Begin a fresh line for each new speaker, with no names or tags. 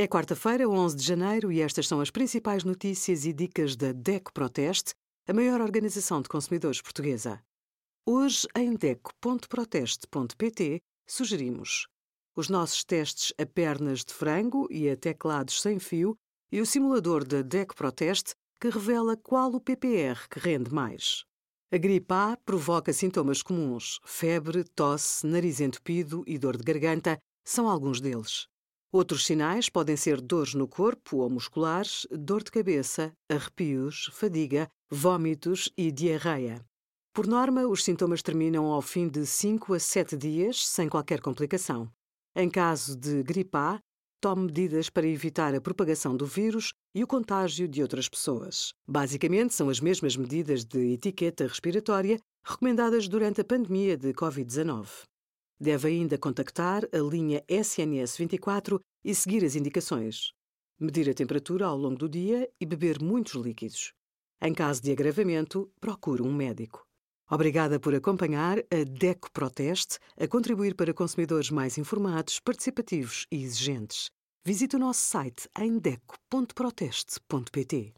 É quarta-feira, 11 de janeiro, e estas são as principais notícias e dicas da DECO Proteste, a maior organização de consumidores portuguesa. Hoje, em DECO.proteste.pt, sugerimos os nossos testes a pernas de frango e a teclados sem fio e o simulador da DECO Proteste que revela qual o PPR que rende mais. A gripe A provoca sintomas comuns: febre, tosse, nariz entupido e dor de garganta são alguns deles. Outros sinais podem ser dores no corpo ou musculares, dor de cabeça, arrepios, fadiga, vômitos e diarreia. Por norma, os sintomas terminam ao fim de 5 a 7 dias, sem qualquer complicação. Em caso de gripe A, tome medidas para evitar a propagação do vírus e o contágio de outras pessoas. Basicamente, são as mesmas medidas de etiqueta respiratória recomendadas durante a pandemia de Covid-19. Deve ainda contactar a linha SNS 24 e seguir as indicações. Medir a temperatura ao longo do dia e beber muitos líquidos. Em caso de agravamento, procure um médico. Obrigada por acompanhar a DECO Proteste a contribuir para consumidores mais informados, participativos e exigentes. Visite o nosso site em deco.proteste.pt.